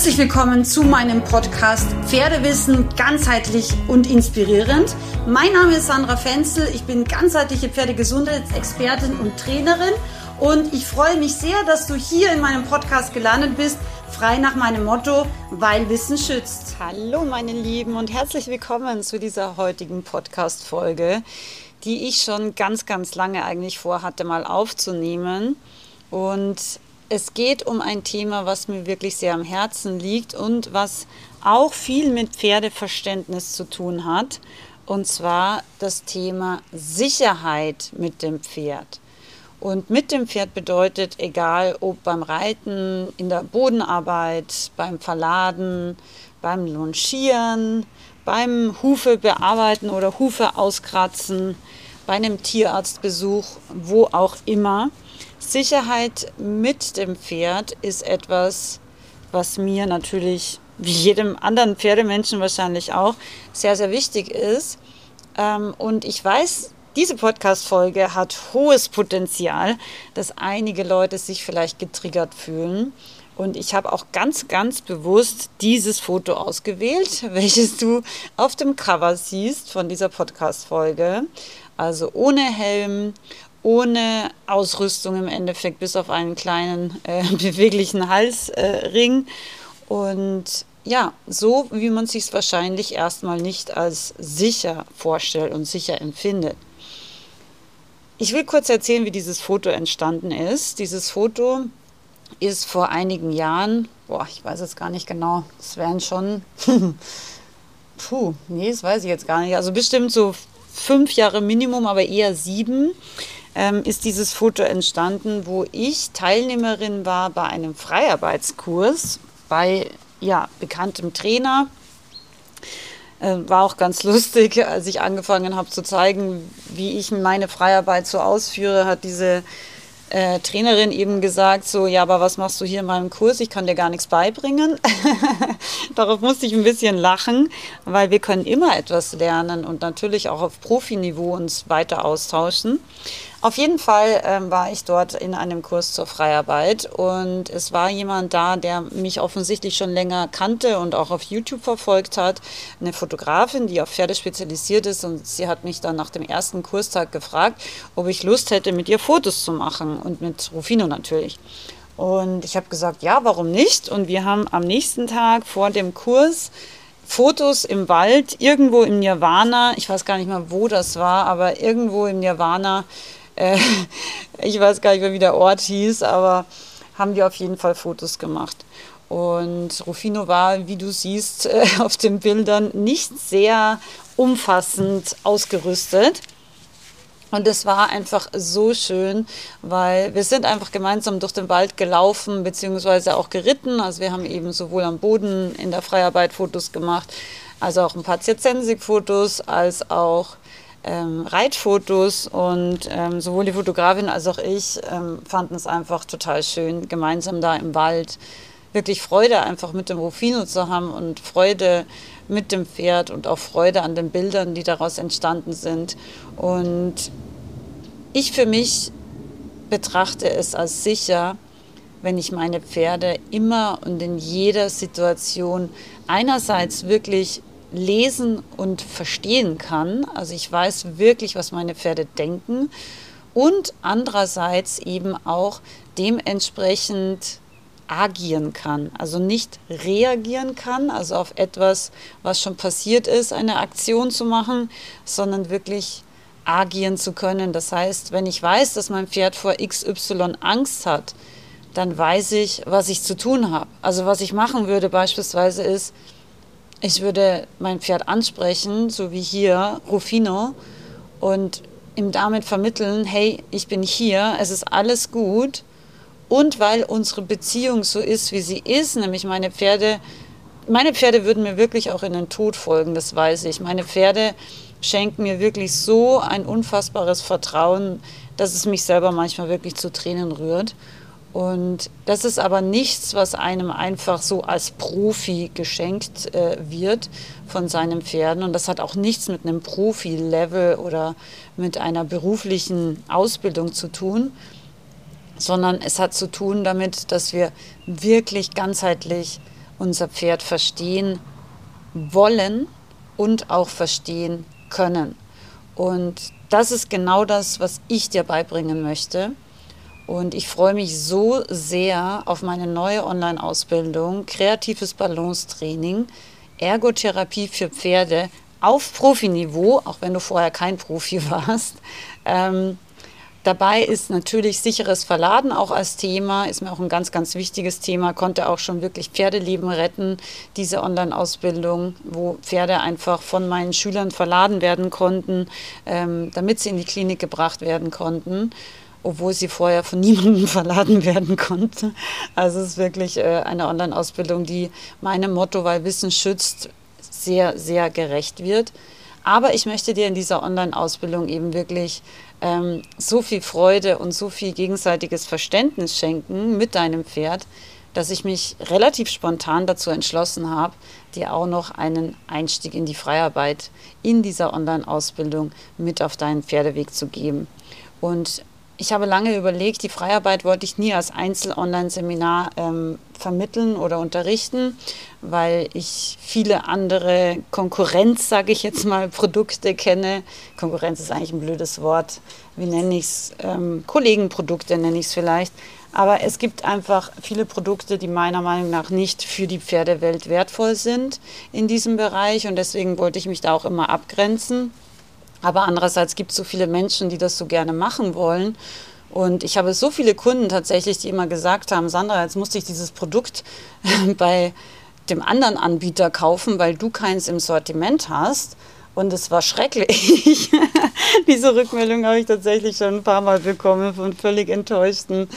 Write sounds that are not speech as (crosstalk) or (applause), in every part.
Herzlich willkommen zu meinem Podcast Pferdewissen ganzheitlich und inspirierend. Mein Name ist Sandra Fenzel, ich bin ganzheitliche Pferdegesundheitsexpertin und Trainerin und ich freue mich sehr, dass du hier in meinem Podcast gelandet bist, frei nach meinem Motto, weil Wissen schützt. Hallo meine Lieben und herzlich willkommen zu dieser heutigen Podcast Folge, die ich schon ganz ganz lange eigentlich vorhatte mal aufzunehmen und es geht um ein Thema, was mir wirklich sehr am Herzen liegt und was auch viel mit Pferdeverständnis zu tun hat. Und zwar das Thema Sicherheit mit dem Pferd. Und mit dem Pferd bedeutet, egal ob beim Reiten, in der Bodenarbeit, beim Verladen, beim Longieren, beim Hufe bearbeiten oder Hufe auskratzen, bei einem Tierarztbesuch, wo auch immer. Sicherheit mit dem Pferd ist etwas, was mir natürlich, wie jedem anderen Pferdemenschen wahrscheinlich auch, sehr, sehr wichtig ist. Ähm, und ich weiß, diese Podcast-Folge hat hohes Potenzial, dass einige Leute sich vielleicht getriggert fühlen. Und ich habe auch ganz, ganz bewusst dieses Foto ausgewählt, (laughs) welches du auf dem Cover siehst von dieser Podcast-Folge. Also ohne Helm, ohne Ausrüstung im Endeffekt, bis auf einen kleinen äh, (laughs) beweglichen Halsring. Äh, und ja, so wie man sich es wahrscheinlich erstmal nicht als sicher vorstellt und sicher empfindet. Ich will kurz erzählen, wie dieses Foto entstanden ist. Dieses Foto ist vor einigen Jahren, boah, ich weiß es gar nicht genau, es wären schon, (laughs) puh, nee, das weiß ich jetzt gar nicht, also bestimmt so fünf Jahre Minimum, aber eher sieben ähm, ist dieses Foto entstanden, wo ich Teilnehmerin war bei einem Freiarbeitskurs bei ja, bekanntem Trainer. Äh, war auch ganz lustig, (laughs) als ich angefangen habe zu zeigen, wie ich meine Freiarbeit so ausführe, hat diese äh, Trainerin eben gesagt, so, ja, aber was machst du hier in meinem Kurs? Ich kann dir gar nichts beibringen. (laughs) Darauf musste ich ein bisschen lachen, weil wir können immer etwas lernen und natürlich auch auf Profiniveau uns weiter austauschen. Auf jeden Fall ähm, war ich dort in einem Kurs zur Freiarbeit und es war jemand da, der mich offensichtlich schon länger kannte und auch auf YouTube verfolgt hat. Eine Fotografin, die auf Pferde spezialisiert ist und sie hat mich dann nach dem ersten Kurstag gefragt, ob ich Lust hätte, mit ihr Fotos zu machen und mit Rufino natürlich. Und ich habe gesagt, ja, warum nicht? Und wir haben am nächsten Tag vor dem Kurs Fotos im Wald, irgendwo im Nirvana, ich weiß gar nicht mal, wo das war, aber irgendwo im Nirvana äh, (laughs) ich weiß gar nicht mehr, wie der Ort hieß, aber haben die auf jeden Fall Fotos gemacht. Und Rufino war, wie du siehst äh, (laughs) auf den Bildern, nicht sehr umfassend ausgerüstet. Und es war einfach so schön, weil wir sind einfach gemeinsam durch den Wald gelaufen, beziehungsweise auch geritten. Also wir haben eben sowohl am Boden in der Freiarbeit Fotos gemacht, also auch ein paar Zirzensik-Fotos, als auch ähm, Reitfotos und ähm, sowohl die Fotografin als auch ich ähm, fanden es einfach total schön, gemeinsam da im Wald wirklich Freude einfach mit dem Rufino zu haben und Freude mit dem Pferd und auch Freude an den Bildern, die daraus entstanden sind. Und ich für mich betrachte es als sicher, wenn ich meine Pferde immer und in jeder Situation einerseits wirklich lesen und verstehen kann. Also ich weiß wirklich, was meine Pferde denken und andererseits eben auch dementsprechend agieren kann, also nicht reagieren kann, also auf etwas, was schon passiert ist, eine Aktion zu machen, sondern wirklich agieren zu können. Das heißt, wenn ich weiß, dass mein Pferd vor XY Angst hat, dann weiß ich, was ich zu tun habe. Also was ich machen würde beispielsweise ist, ich würde mein Pferd ansprechen, so wie hier, Rufino, und ihm damit vermitteln, hey, ich bin hier, es ist alles gut. Und weil unsere Beziehung so ist, wie sie ist, nämlich meine Pferde, meine Pferde würden mir wirklich auch in den Tod folgen, das weiß ich. Meine Pferde schenken mir wirklich so ein unfassbares Vertrauen, dass es mich selber manchmal wirklich zu Tränen rührt. Und das ist aber nichts, was einem einfach so als Profi geschenkt äh, wird von seinen Pferden. Und das hat auch nichts mit einem Profi-Level oder mit einer beruflichen Ausbildung zu tun, sondern es hat zu tun damit, dass wir wirklich ganzheitlich unser Pferd verstehen wollen und auch verstehen können. Und das ist genau das, was ich dir beibringen möchte. Und ich freue mich so sehr auf meine neue Online-Ausbildung, kreatives Balancetraining, Ergotherapie für Pferde auf Profiniveau, auch wenn du vorher kein Profi (laughs) warst. Ähm, Dabei ist natürlich sicheres Verladen auch als Thema, ist mir auch ein ganz, ganz wichtiges Thema, konnte auch schon wirklich Pferdeleben retten, diese Online-Ausbildung, wo Pferde einfach von meinen Schülern verladen werden konnten, ähm, damit sie in die Klinik gebracht werden konnten obwohl sie vorher von (laughs) niemandem verladen werden konnte. Also es ist wirklich äh, eine Online-Ausbildung, die meinem Motto, weil Wissen schützt, sehr, sehr gerecht wird. Aber ich möchte dir in dieser Online-Ausbildung eben wirklich ähm, so viel Freude und so viel gegenseitiges Verständnis schenken mit deinem Pferd, dass ich mich relativ spontan dazu entschlossen habe, dir auch noch einen Einstieg in die Freiarbeit in dieser Online-Ausbildung mit auf deinen Pferdeweg zu geben. Und ich habe lange überlegt, die Freiarbeit wollte ich nie als Einzel-Online-Seminar ähm, vermitteln oder unterrichten, weil ich viele andere Konkurrenz, sage ich jetzt mal, (laughs) Produkte kenne. Konkurrenz ist eigentlich ein blödes Wort. Wie nenne ich es? Ähm, Kollegenprodukte nenne ich es vielleicht. Aber es gibt einfach viele Produkte, die meiner Meinung nach nicht für die Pferdewelt wertvoll sind in diesem Bereich. Und deswegen wollte ich mich da auch immer abgrenzen. Aber andererseits gibt es so viele Menschen, die das so gerne machen wollen. Und ich habe so viele Kunden tatsächlich, die immer gesagt haben, Sandra, jetzt musste ich dieses Produkt (laughs) bei dem anderen Anbieter kaufen, weil du keins im Sortiment hast. Und es war schrecklich. (laughs) Diese Rückmeldung habe ich tatsächlich schon ein paar Mal bekommen von völlig enttäuschten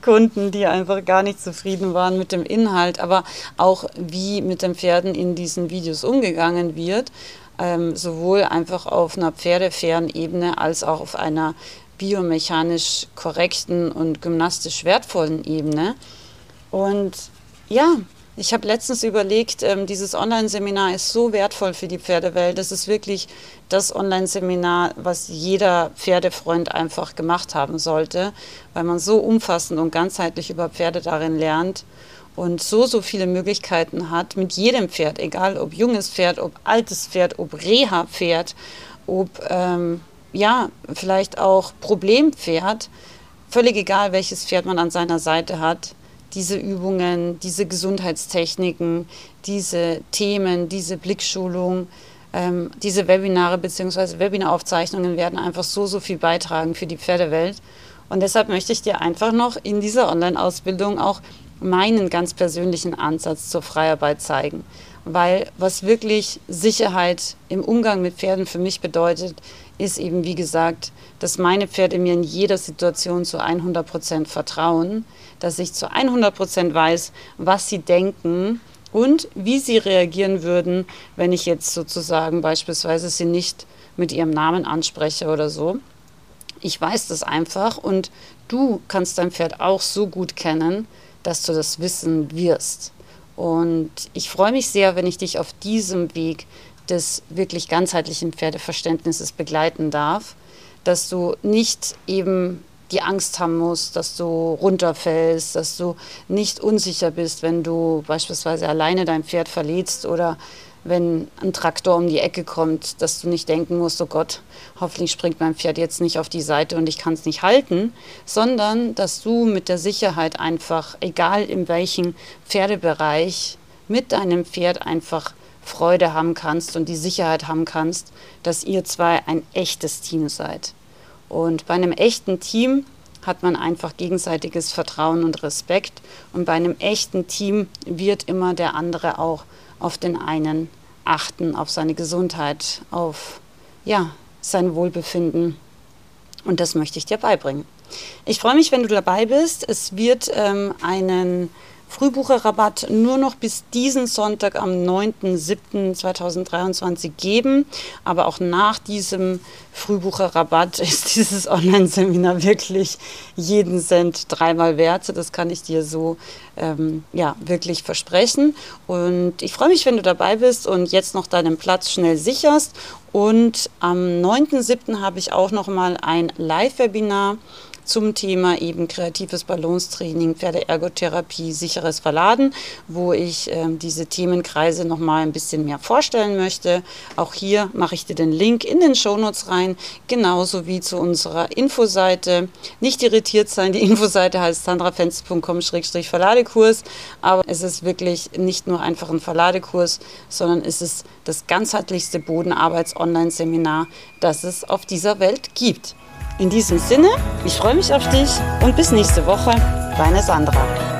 Kunden, die einfach gar nicht zufrieden waren mit dem Inhalt, aber auch wie mit den Pferden in diesen Videos umgegangen wird ähm, sowohl einfach auf einer pferdefairen Ebene als auch auf einer biomechanisch korrekten und gymnastisch wertvollen Ebene. Und ja, ich habe letztens überlegt, ähm, dieses Online-Seminar ist so wertvoll für die Pferdewelt. Das ist wirklich das Online-Seminar, was jeder Pferdefreund einfach gemacht haben sollte, weil man so umfassend und ganzheitlich über Pferde darin lernt und so, so viele Möglichkeiten hat mit jedem Pferd, egal ob junges Pferd, ob altes Pferd, ob Reha-Pferd, ob ähm, ja, vielleicht auch Problempferd, völlig egal, welches Pferd man an seiner Seite hat, diese Übungen, diese Gesundheitstechniken, diese Themen, diese Blickschulung, ähm, diese Webinare bzw. Webinaraufzeichnungen werden einfach so, so viel beitragen für die Pferdewelt. Und deshalb möchte ich dir einfach noch in dieser Online-Ausbildung auch meinen ganz persönlichen Ansatz zur Freiarbeit zeigen. Weil was wirklich Sicherheit im Umgang mit Pferden für mich bedeutet, ist eben, wie gesagt, dass meine Pferde mir in jeder Situation zu 100 Prozent vertrauen, dass ich zu 100 Prozent weiß, was sie denken und wie sie reagieren würden, wenn ich jetzt sozusagen beispielsweise sie nicht mit ihrem Namen anspreche oder so. Ich weiß das einfach und du kannst dein Pferd auch so gut kennen, dass du das wissen wirst. Und ich freue mich sehr, wenn ich dich auf diesem Weg des wirklich ganzheitlichen Pferdeverständnisses begleiten darf, dass du nicht eben die Angst haben musst, dass du runterfällst, dass du nicht unsicher bist, wenn du beispielsweise alleine dein Pferd verletzt oder wenn ein Traktor um die Ecke kommt, dass du nicht denken musst, oh Gott, hoffentlich springt mein Pferd jetzt nicht auf die Seite und ich kann es nicht halten, sondern dass du mit der Sicherheit einfach, egal in welchem Pferdebereich, mit deinem Pferd einfach Freude haben kannst und die Sicherheit haben kannst, dass ihr zwei ein echtes Team seid. Und bei einem echten Team hat man einfach gegenseitiges Vertrauen und Respekt. Und bei einem echten Team wird immer der andere auch auf den einen achten, auf seine Gesundheit, auf ja, sein Wohlbefinden. Und das möchte ich dir beibringen. Ich freue mich, wenn du dabei bist. Es wird ähm, einen Frühbucherrabatt nur noch bis diesen Sonntag am 9.7.2023 geben. Aber auch nach diesem Frühbucherrabatt (laughs) ist dieses Online-Seminar wirklich jeden Cent dreimal wert. Das kann ich dir so ähm, ja, wirklich versprechen. Und ich freue mich, wenn du dabei bist und jetzt noch deinen Platz schnell sicherst. Und am 9.7. habe ich auch noch mal ein Live-Webinar zum Thema eben kreatives Ballonstraining, Pferdeergotherapie, sicheres Verladen, wo ich äh, diese Themenkreise nochmal ein bisschen mehr vorstellen möchte. Auch hier mache ich dir den Link in den Shownotes rein, genauso wie zu unserer Infoseite. Nicht irritiert sein, die (laughs) Infoseite heißt sandrafenster.com-verladekurs, aber es ist wirklich nicht nur einfach ein Verladekurs, sondern es ist das ganzheitlichste Bodenarbeits-Online-Seminar, das es auf dieser Welt gibt. In diesem Sinne, ich freue mich auf dich und bis nächste Woche, deine Sandra.